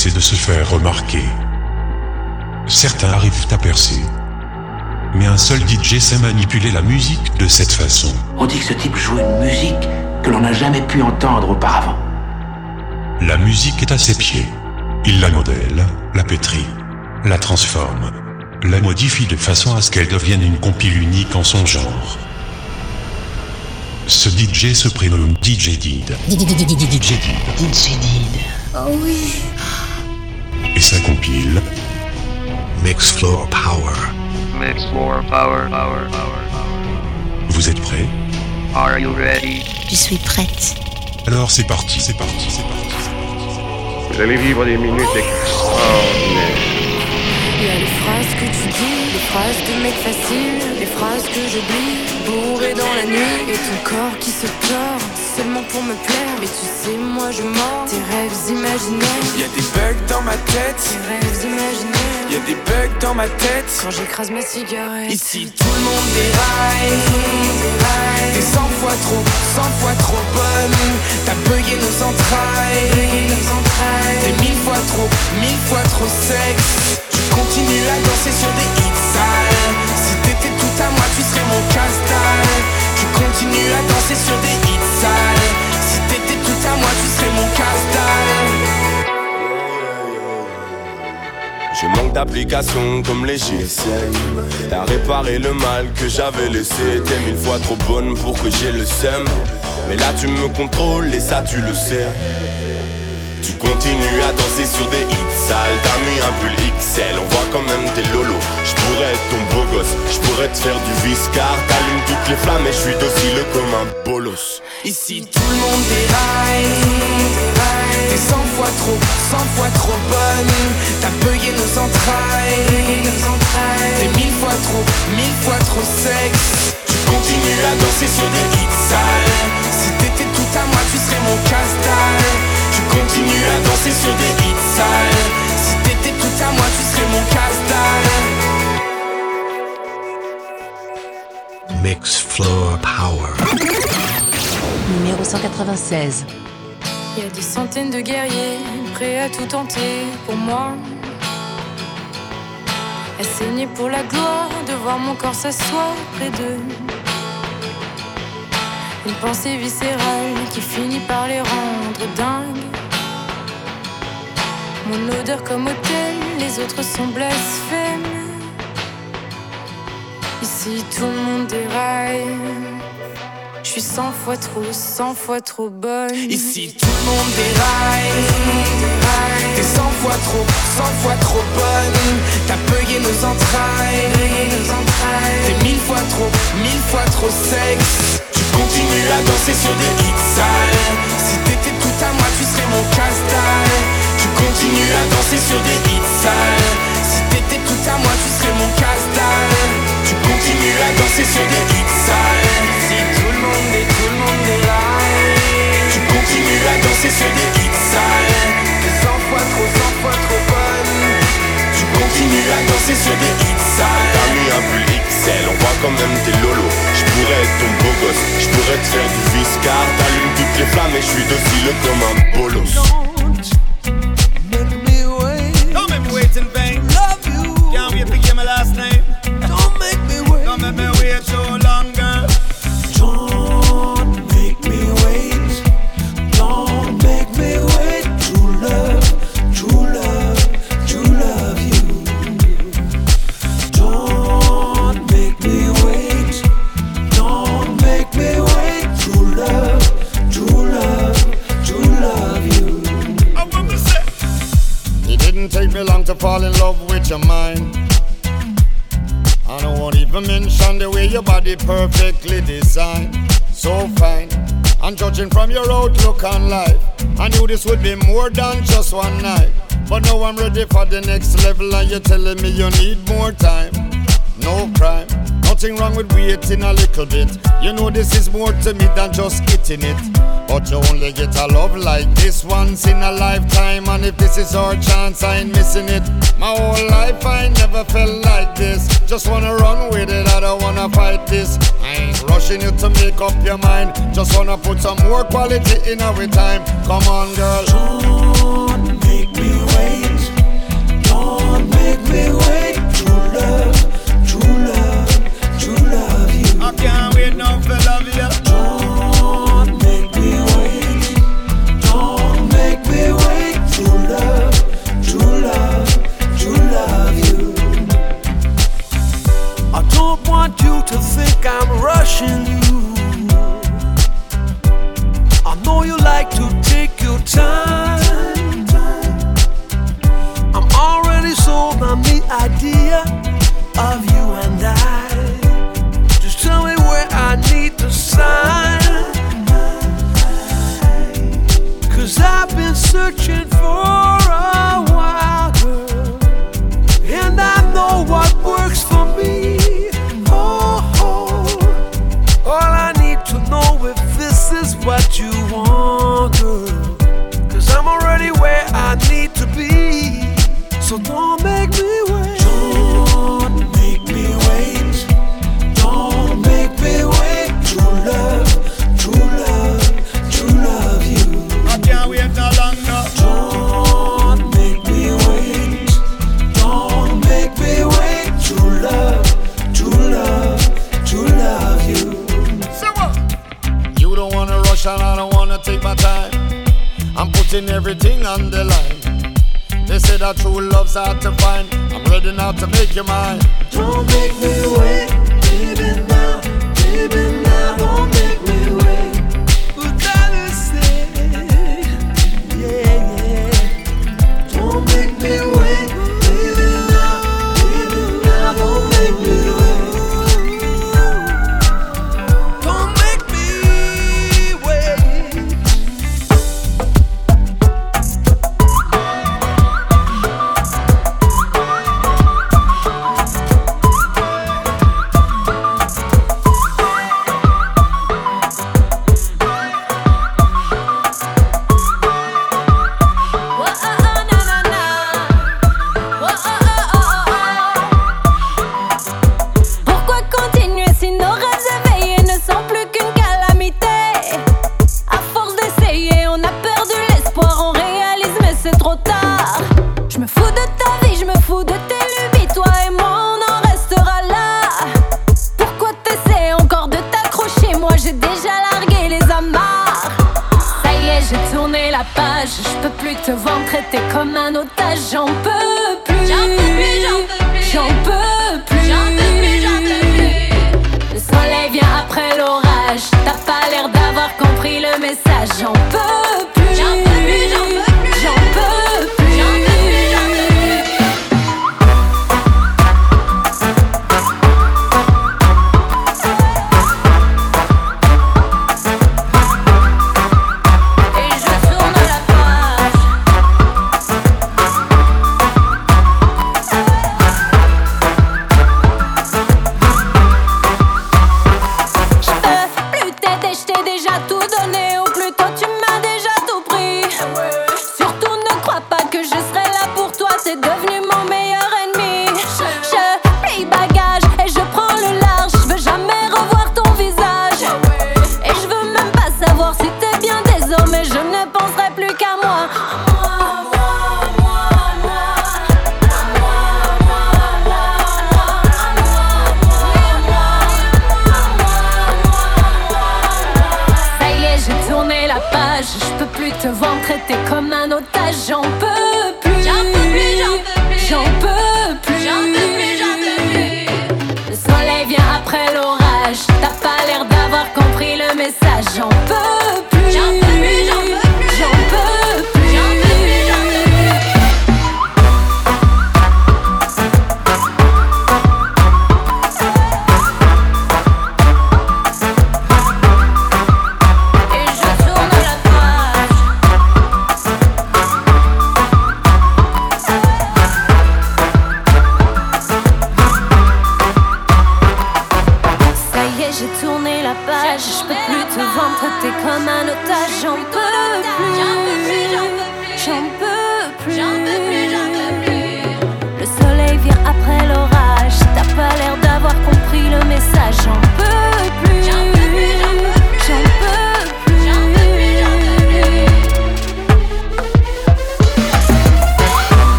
DJ essaient de se faire remarquer. Certains arrivent à percer. Mais un seul DJ sait manipuler la musique de cette façon. On dit que ce type joue une musique que l'on n'a jamais pu entendre auparavant. La musique est à ses pieds. Il la modèle, la pétrit, la transforme, la modifie de façon à ce qu'elle devienne une compile unique en son genre. Ce DJ se prénomme DJ Did. DJ Did. Oh oui. Et sa compile Mix Floor Power. Mix Floor Power, Power, Power, Power. Vous êtes prêts? Are you ready? Je suis prête. Alors c'est parti, c'est parti, c'est parti. Vous allez vivre des minutes extraordinaires. Il y a les phrases que tu dis, les phrases de mec facile, les phrases que j'oublie, bourré dans la nuit, et ton corps qui se tord, seulement pour me plaire. Mais tu sais, moi je mens, tes rêves imaginaires. Y a des bugs dans ma tête, Tes rêves imaginaires. y a des bugs dans ma tête. Quand j'écrase ma cigarette. Ici tout le monde déraille, t'es 100 fois trop, 100 fois trop bonne. T'as bugué nos entrailles, t'es mille fois trop, mille fois trop sexe. Tu continues à danser sur des hits sales. Si t'étais tout à moi, tu serais mon casse-dalle. Tu continues à danser sur des hits sales. Si t'étais tout à moi, tu serais mon casse-dalle. Je manque d'application comme les GSM T'as réparé le mal que j'avais laissé T'es mille fois trop bonne pour que j'ai le seum Mais là tu me contrôles et ça tu le sais Tu continues à danser sur des hits sales. T'as mis un pull XL, on voit quand même tes lolos. Je pourrais être ton beau gosse, je pourrais te faire du viscar T'allumes toutes les flammes et je suis docile comme un bolos. Ici tout le monde déraille T'es 100 fois trop, 100 fois trop bonne. T'as bugué nos entrailles. T'es mille fois trop, mille fois trop sexe 196. Il y a des centaines de guerriers prêts à tout tenter pour moi. À saigner pour la gloire de voir mon corps s'asseoir près d'eux. Une pensée viscérale qui finit par les rendre dingues. Mon odeur comme hôtel, les autres sont blasphèmes. Ici tout le monde déraille. Je suis cent fois trop, cent fois trop bonne. Ici tout le monde déraille T'es 100 fois trop, 100 fois trop bonne. T'as bugué nos entrailles. T'es mille fois trop, mille fois trop sexe. Tu continues à danser sur des hits sales Si t'étais tout à moi tu serais mon casse-dalle Tu continues à danser sur des hits sales Si t'étais tout à moi tu serais mon casse-dalle Tu continues à danser sur des hits sales monde est, tout le monde est là. Tu continues à danser sur des hits sales. T'es 100 fois trop, 100 fois trop bonne Tu continues à danser sur des hits sales. T'as mis un pull XL, on voit quand même tes lolos. Je pourrais être ton beau gosse, je pourrais te faire du viscar T'allumes toutes les flammes et je suis docile comme un bolos. Make me wait Don't make me wait in vain. Love you. Can't wait to get my last name. Don't make me wait. Don't make me wait so fall in love with your mind. I won't wanna even mention the way your body perfectly designed. So fine. And judging from your outlook on life, I knew this would be more than just one night. But now I'm ready for the next level, and you're telling me you need more time. No crime, nothing wrong with waiting a little bit. You know this is more to me than just eating it. But you only get a love like this once in a lifetime. And if this is our chance, I ain't missing it. My whole life I never felt like this. Just wanna run with it, I don't wanna fight this. I ain't rushing you to make up your mind. Just wanna put some more quality in our time. Come on, girl. Don't make me wait. Don't make me wait. Rushing you. I know you like to take your time. I'm already sold on the idea of you and I. Just tell me where I need to sign. Cause I've been searching for a need to be. So don't make me putting everything on the line. They say that true love's hard to find. I'm ready now to make you mine. Don't make me wait, baby now, baby now, don't make me wait.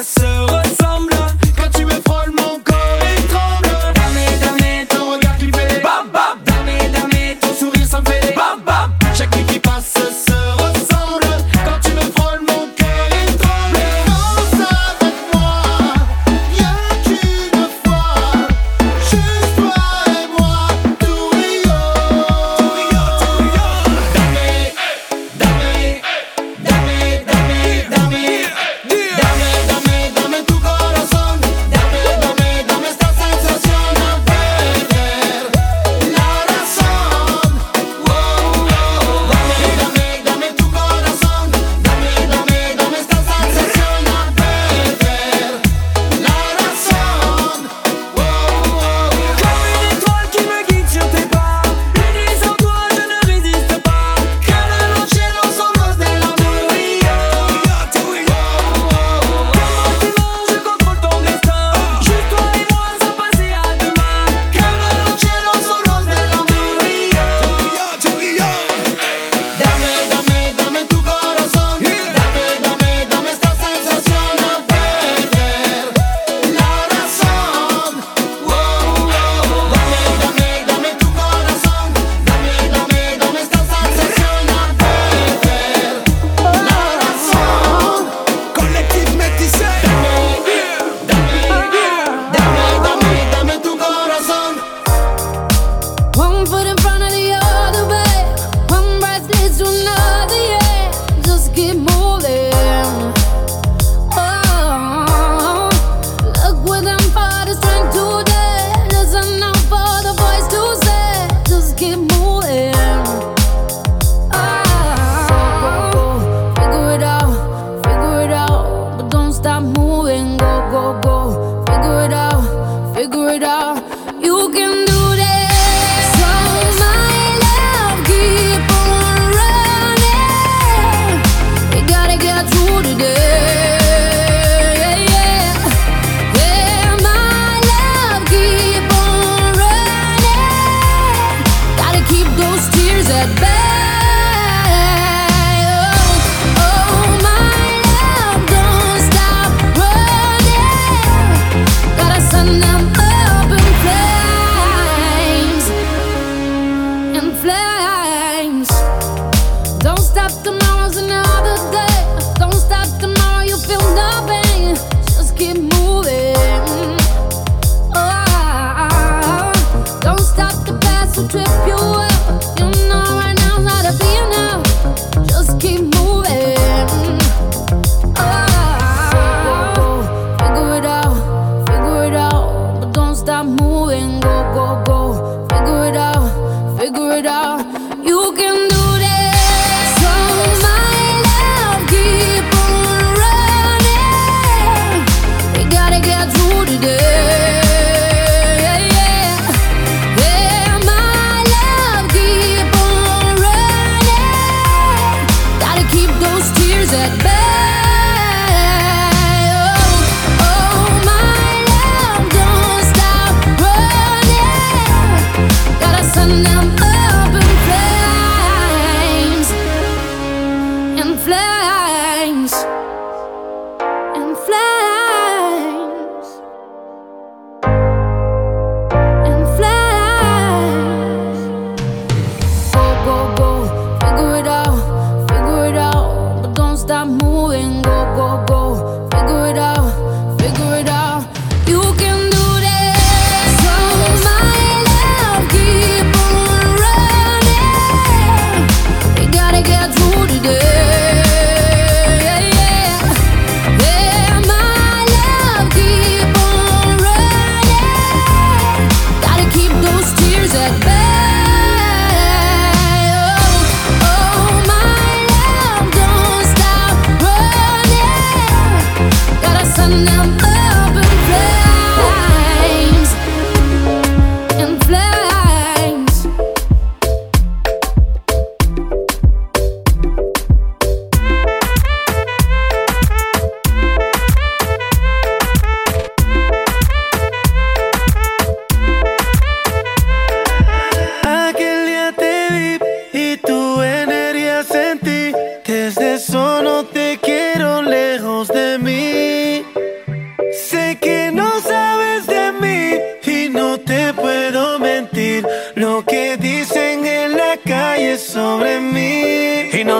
the sun.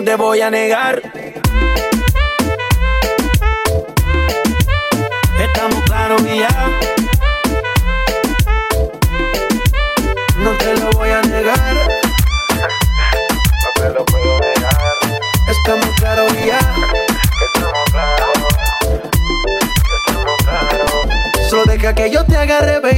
no te voy a negar.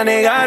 A negar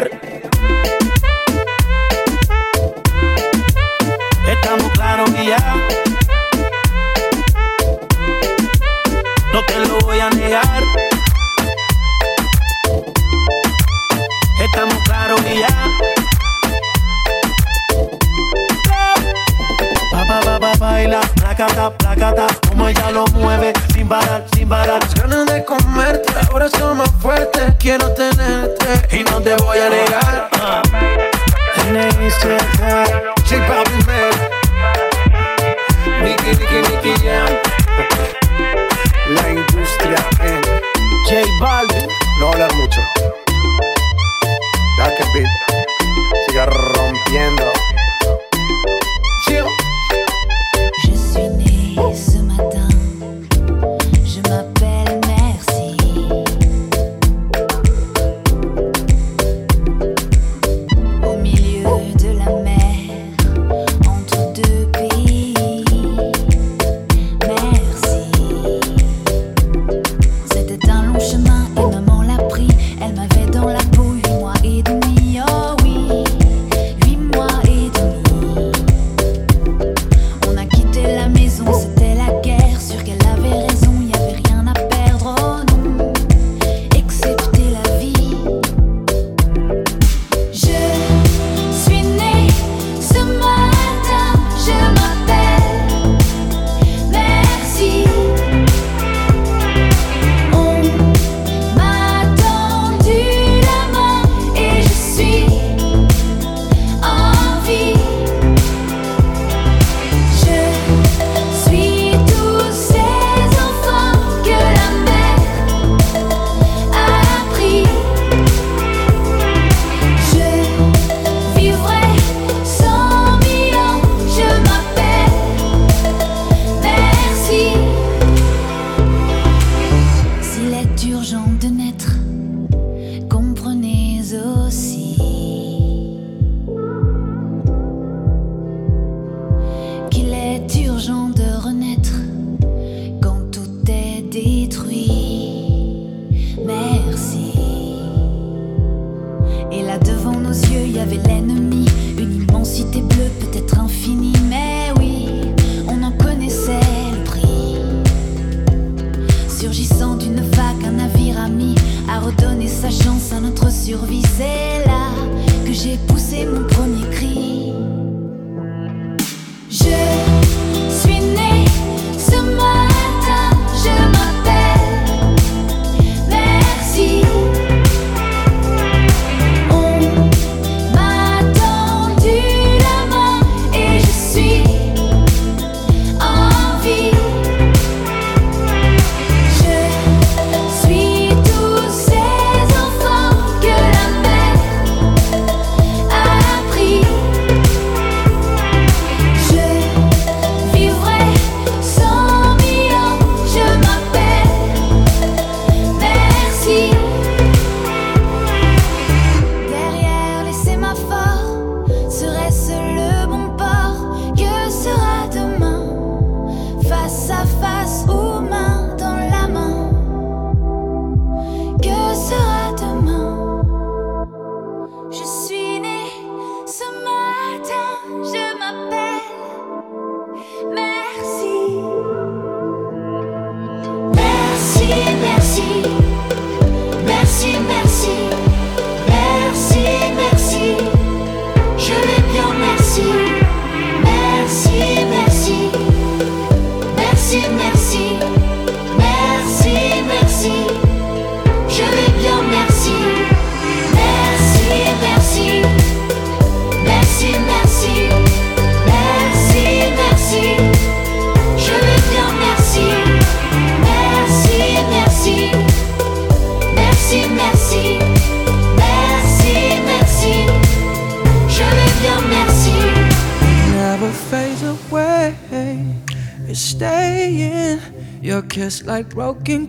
broken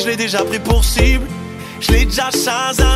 je l'ai déjà pris pour cible. Je l'ai déjà chasamé,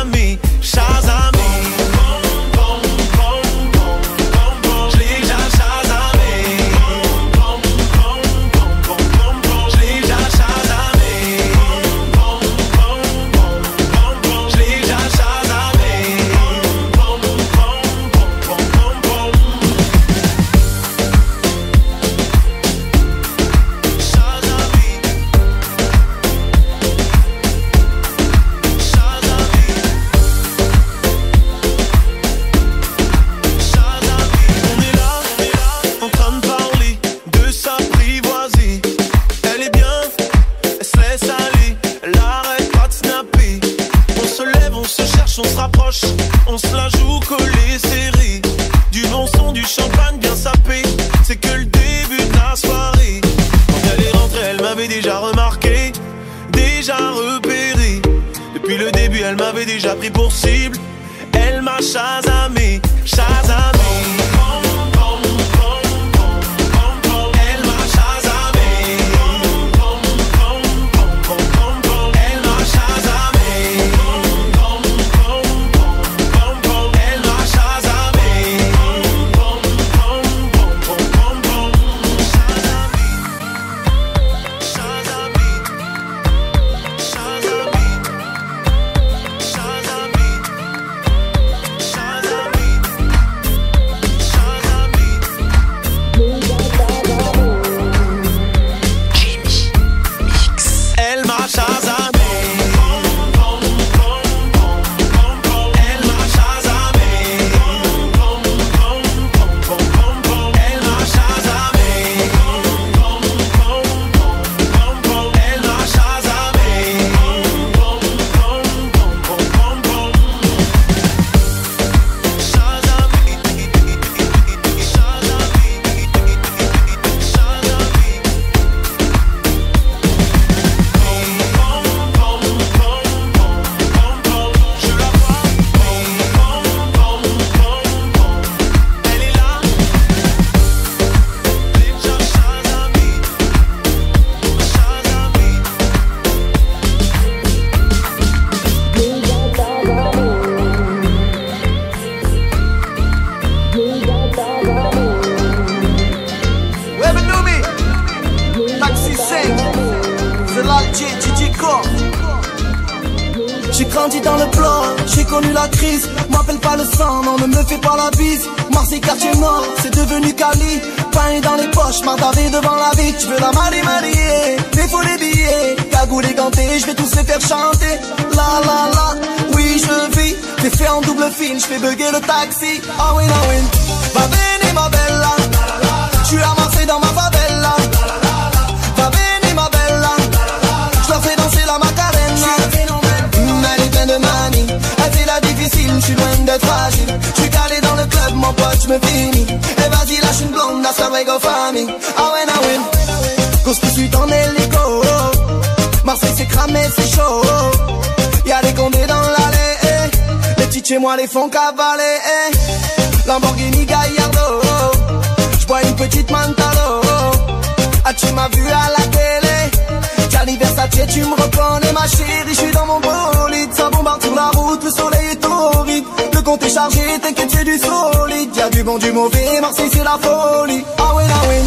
la folie. Ah ouais, ah ouais.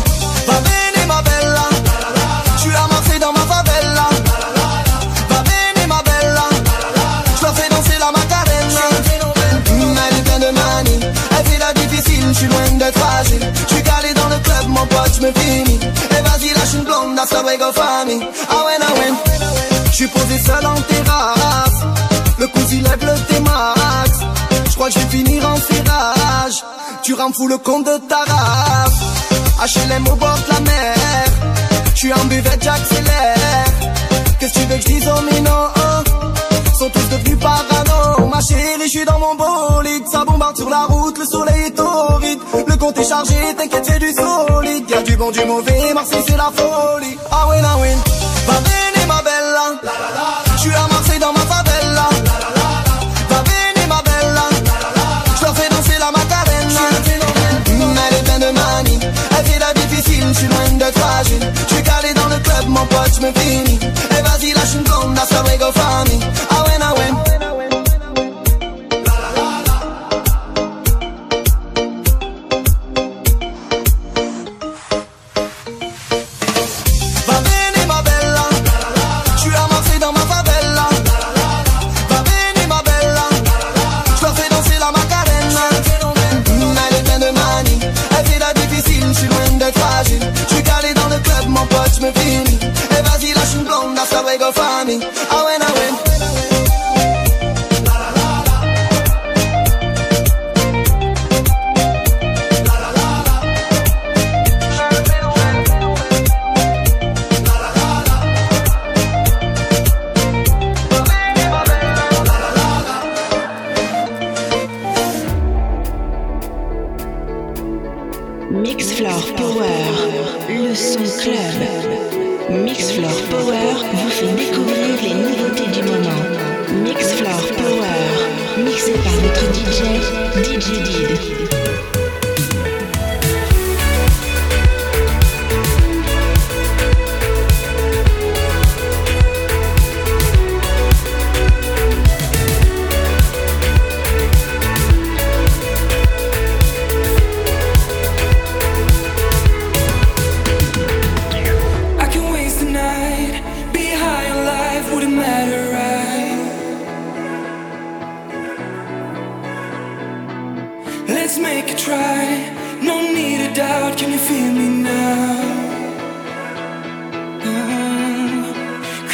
Va venir, ma bella. J'suis à Marseille dans ma favela. Va venir, ma bella. J'leur fais danser la macarena. Mm, Elle est pleine de manie. Elle fait la difficile, j'suis loin d'être fragile. J'suis calé dans le club, mon pote, j'me finis. Et vas-y, lâche une blonde, la soirée go famille. Ah ouais, ah ouais. J'suis posé seul en terrasse. Le cousin lève le T-Max. J'crois que j'vais finir en serrage. Tu rends fou le compte de ta race. HLM au bord de la mer. J'suis en buvette, j'accélère. Qu'est-ce que tu veux que j'dise aux minots Sont tous devenus parano. Ma chérie, j'suis dans mon bolide. Ça bombarde sur la route, le soleil est torride. Le compte est chargé, t'inquiète, c'est du solide. Y'a du bon, du mauvais, Marseille, c'est la folie. Ah ouais, ah ouais. Va venir, ma bella. J'suis à Marseille dans ma favela. être fragile. Je suis calé dans le club, mon pote, je me finis. Et vas-y, lâche une blonde, à sa famille. for me.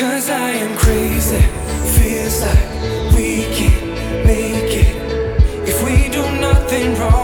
Cause I am crazy. Feels like we can't make it if we do nothing wrong.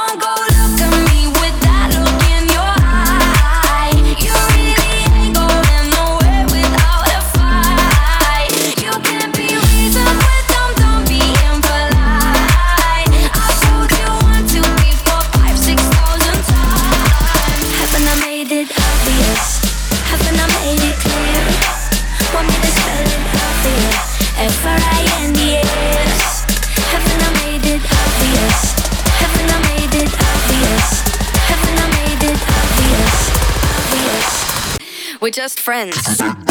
We're just friends.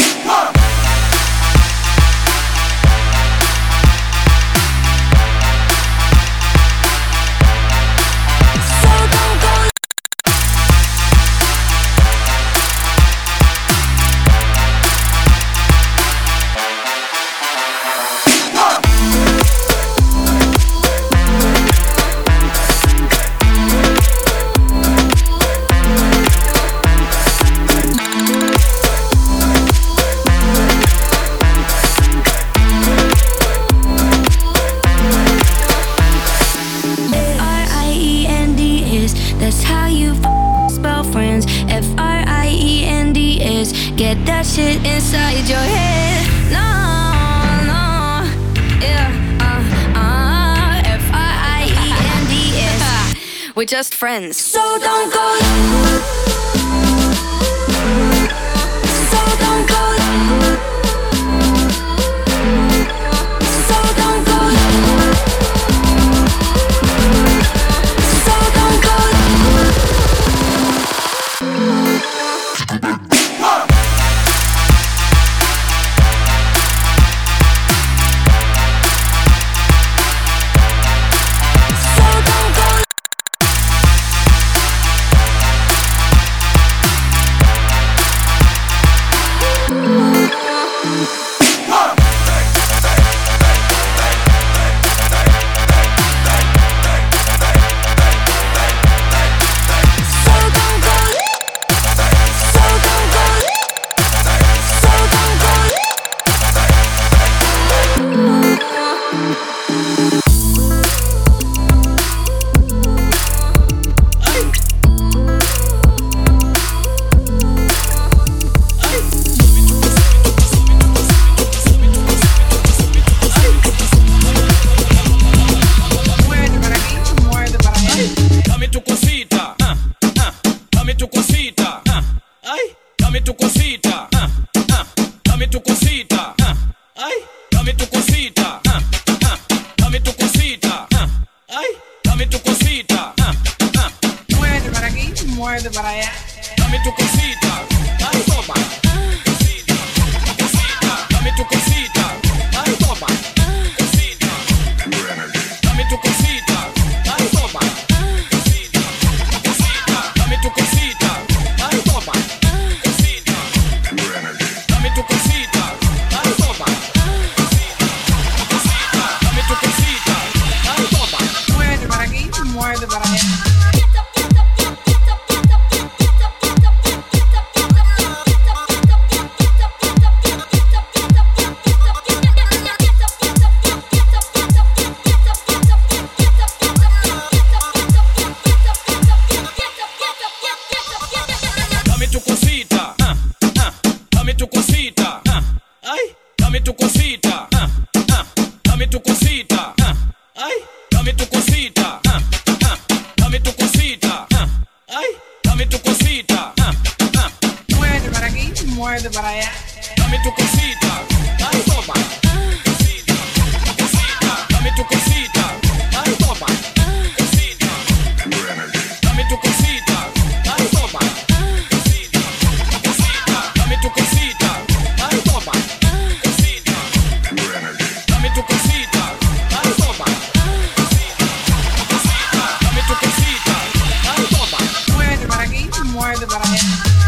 sorry about that.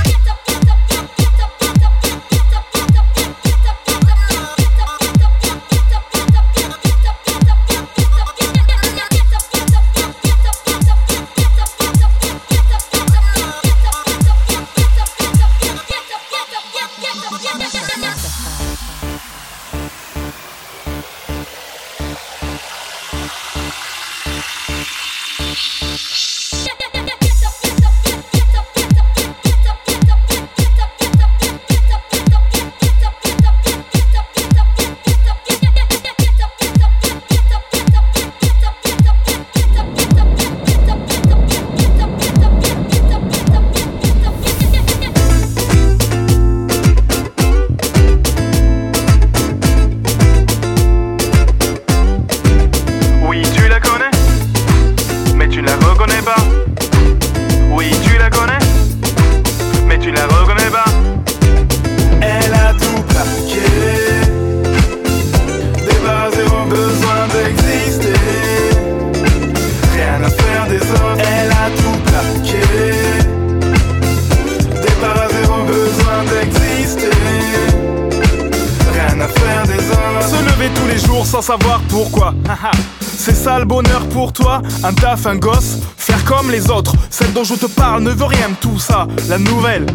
Ça. La nouvelle.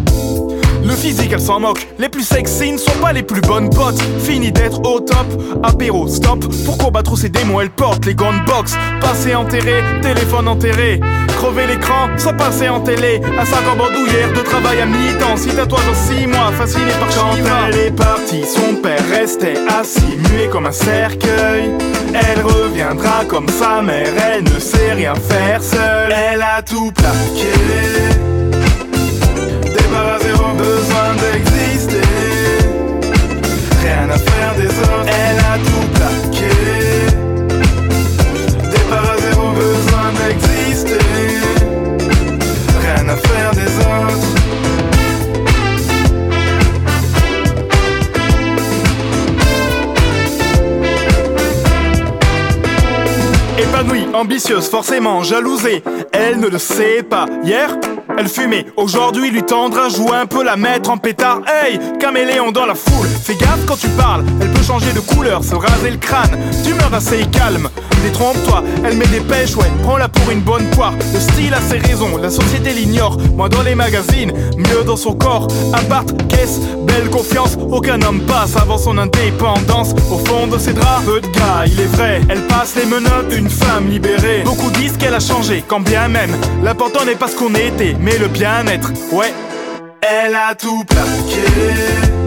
Le physique, elle s'en moque. Les plus sexy ne sont pas les plus bonnes potes. Fini d'être au top, apéro, stop. Pour combattre ces démons, elle porte les gants de box. Passer enterré, téléphone enterré. Crever l'écran, sans passer en télé. À 5 ans bandoulière, de travail à mi-temps. Si t'as toi dans 6 mois, fasciné par Chantal. Elle est partie, son père restait assis, muet comme un cercueil. Elle reviendra comme sa mère, elle ne sait rien faire seule. Elle a tout plaqué. Besoin d'exister. Rien à faire des autres, elle a tout plaqué. Départ à zéro, besoin d'exister. Rien à faire des autres. Épanouie, ambitieuse, forcément jalousée, elle ne le sait pas. Hier, elle fumait, aujourd'hui lui tendre un joint peut la mettre en pétard. Hey, caméléon dans la foule, fais gaffe quand tu parles, elle peut changer de couleur, se raser le crâne. D'humeur assez calme, détrompe-toi, elle met des pêches, ouais, prends-la pour une bonne poire. Le style a ses raisons, la société l'ignore. Moi dans les magazines, mieux dans son corps. Appart, caisse, belle confiance, aucun homme passe avant son indépendance. Au fond de ses draps, peu de gars, il est vrai, elle passe les menottes, une femme libérée. Beaucoup disent qu'elle a changé, quand bien même. L'important n'est pas ce qu'on était, mais le bien-être, ouais. Elle a tout plaqué.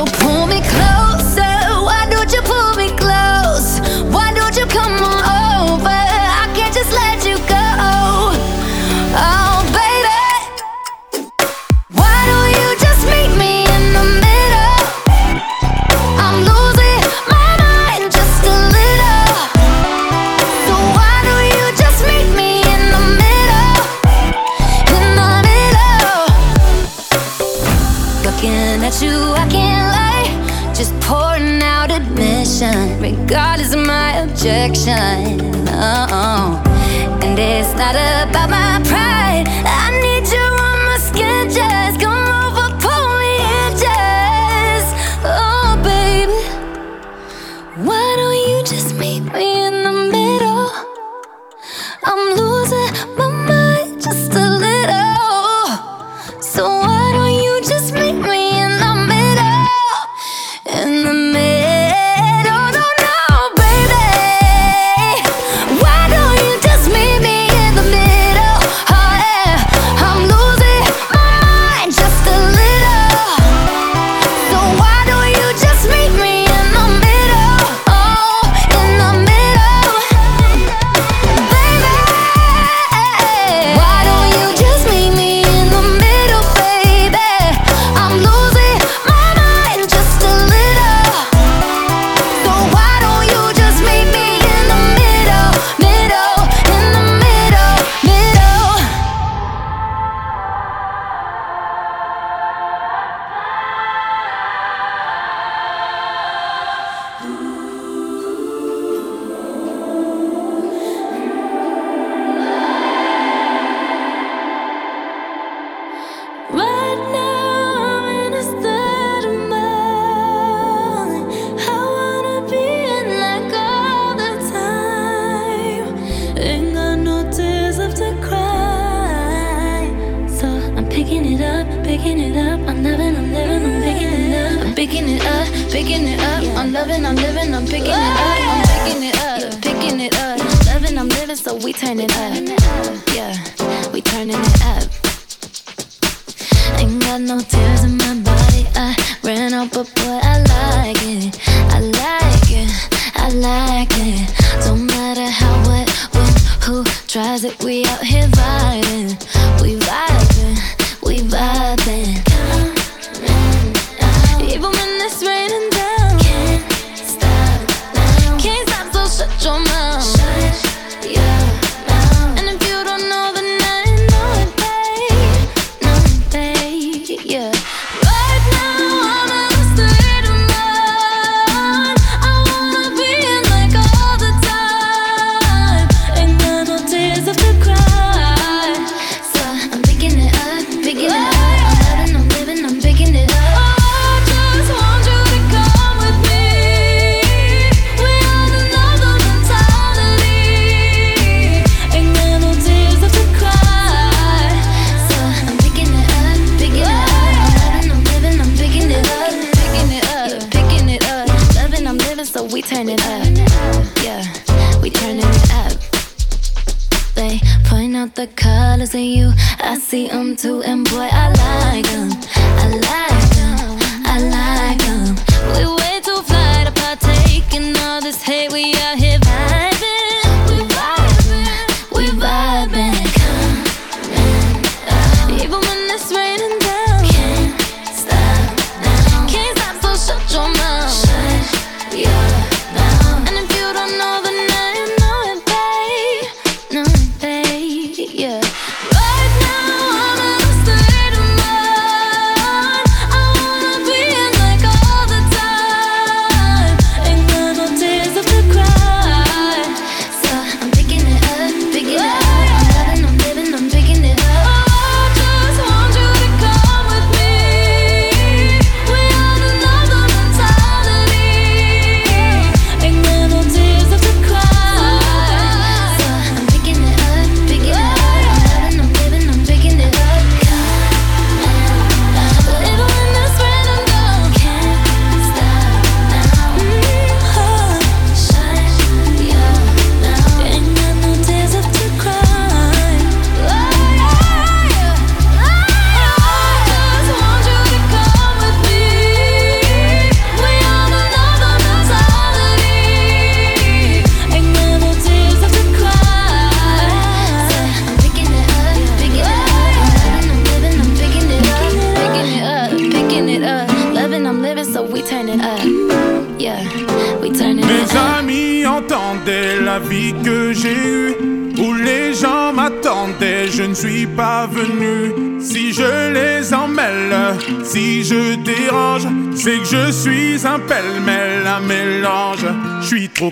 no tears in my body. I ran out, but boy, I like it. I like it. I like it. Don't matter how, what, when, who tries it. We out here vibing.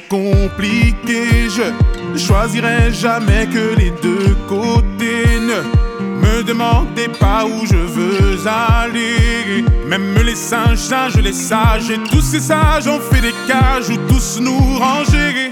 Compliqué. Je choisirai jamais que les deux côtés. Ne me demandez pas où je veux aller. Même les singes, singes, les sages, et tous ces sages ont fait des cages où tous nous ranger.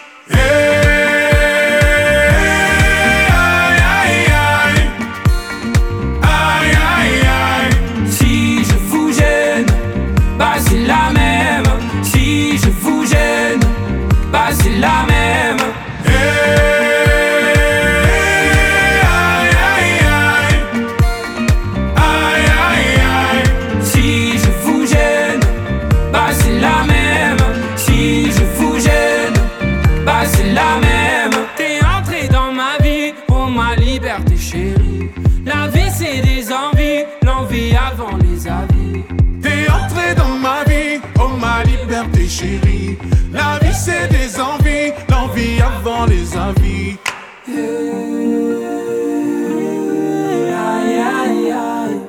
Hey, La vie c'est des envies, l'envie avant les envies. Aïe aïe aïe,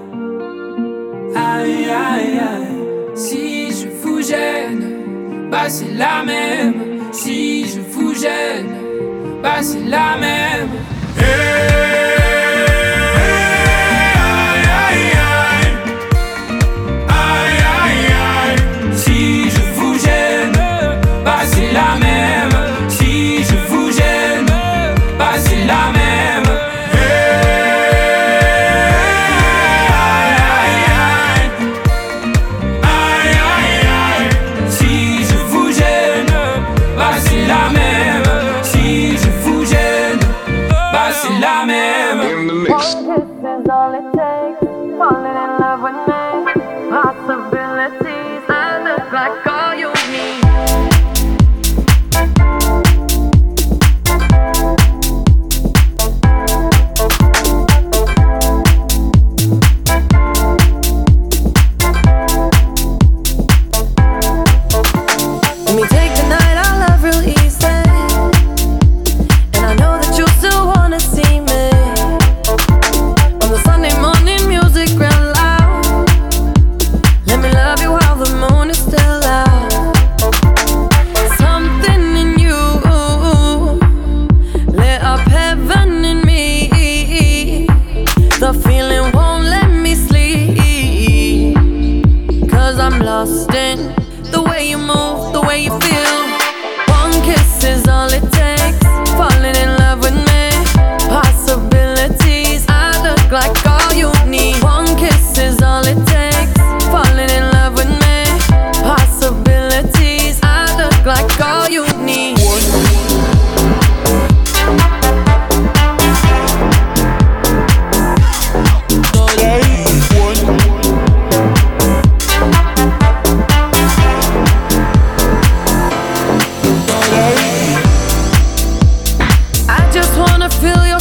aïe aïe aïe. Si je vous gêne, bah c'est la même. Si je vous gêne, bah c'est la même. Eh, I feel you.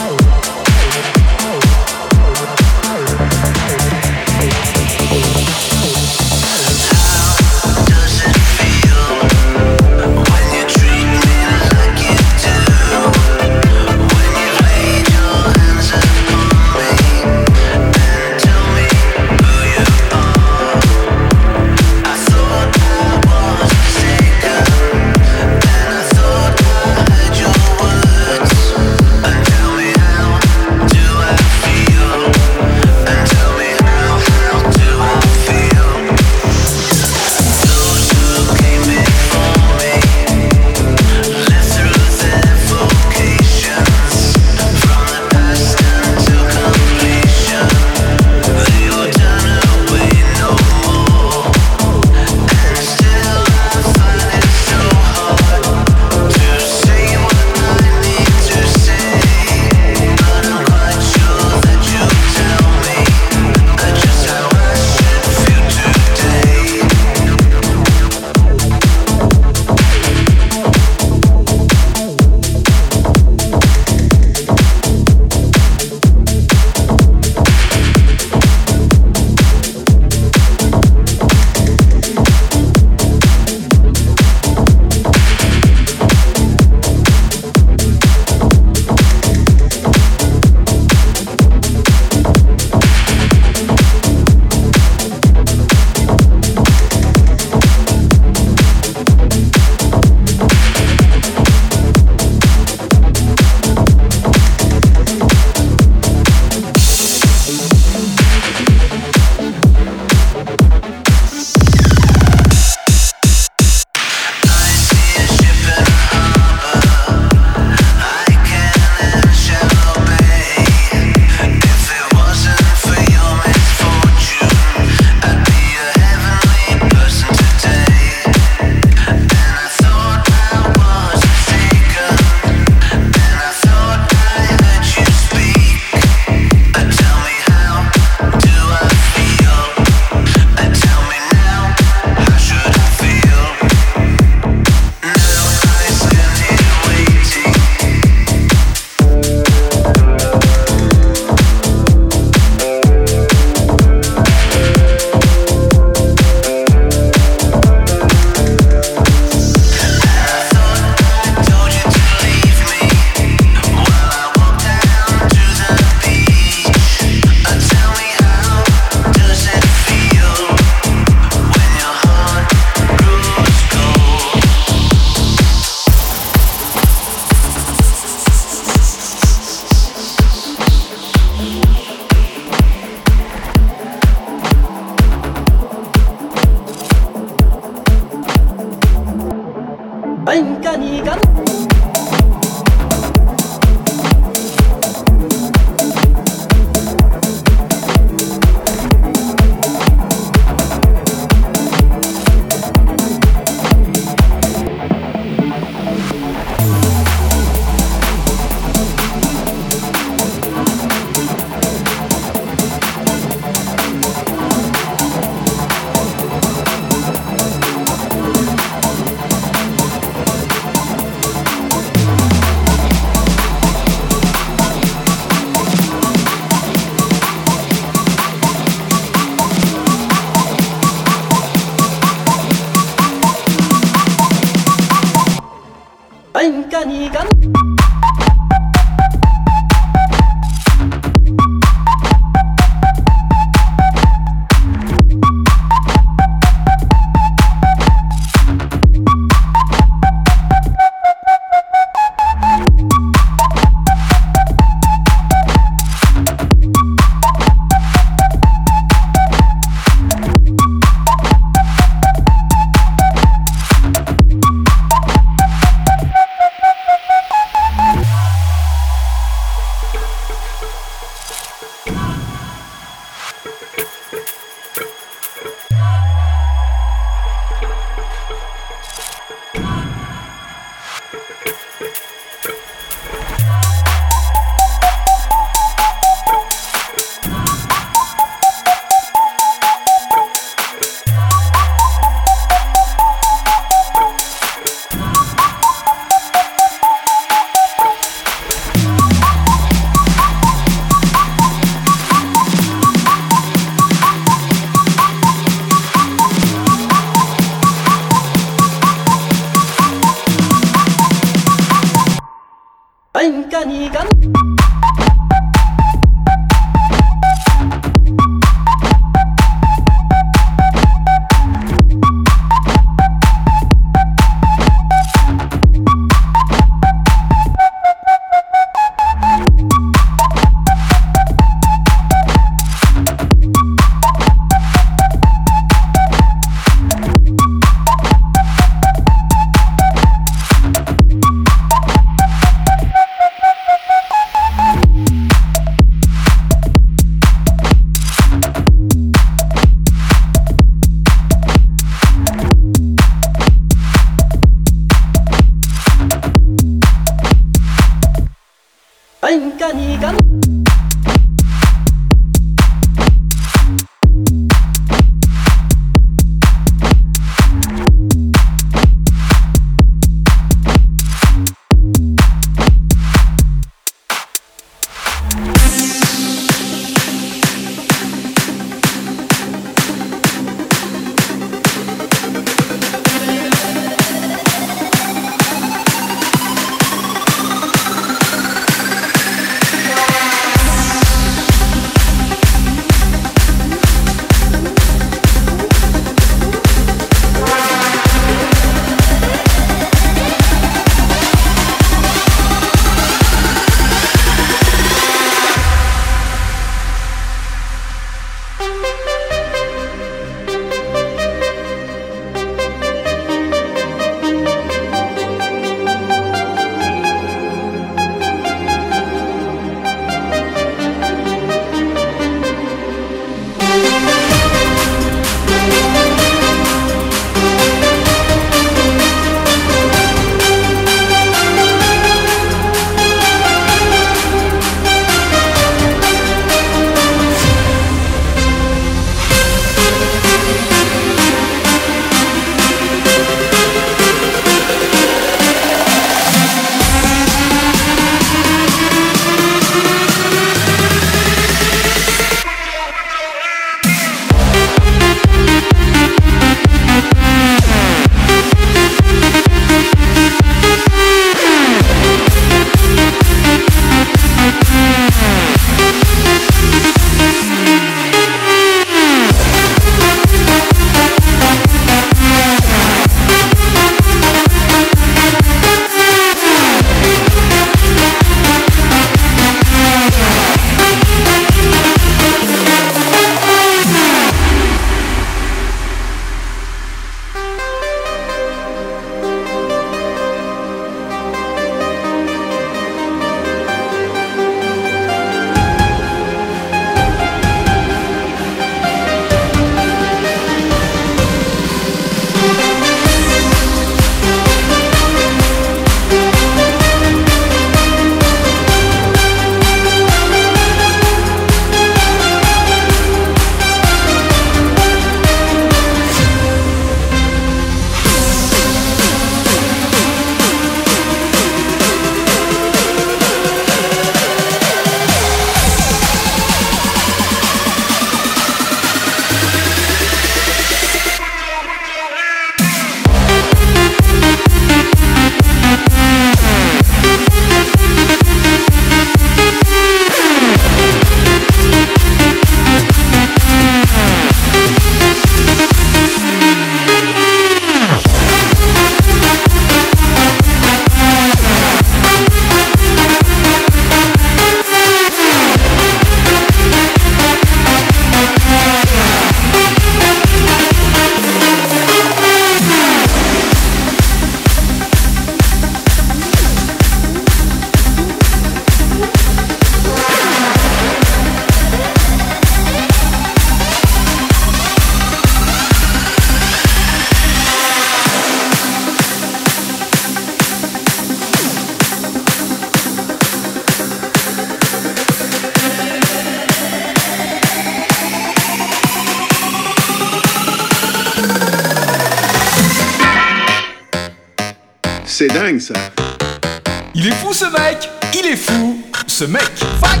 submit, fight.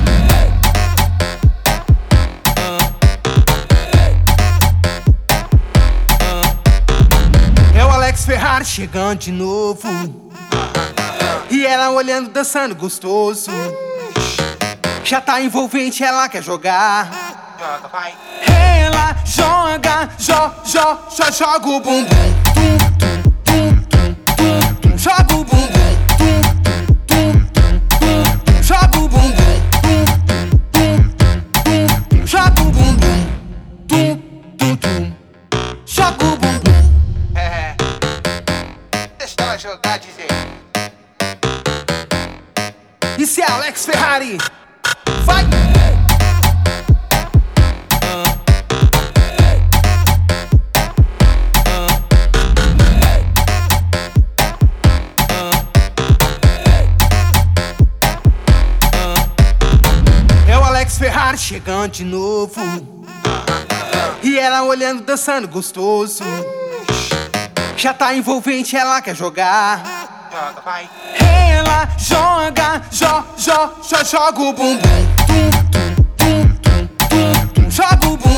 É o Alex Ferrari chegando de novo. E ela olhando, dançando gostoso. Já tá envolvente, ela quer jogar. Ela joga, joga, joga, joga o bumbum. Ferrari chegando de novo. E ela olhando, dançando gostoso. Já tá envolvente, ela quer jogar. Ela joga, jo, jo, jo, joga o bumbum. Tum, tum, tum, tum, tum, joga o bumbum.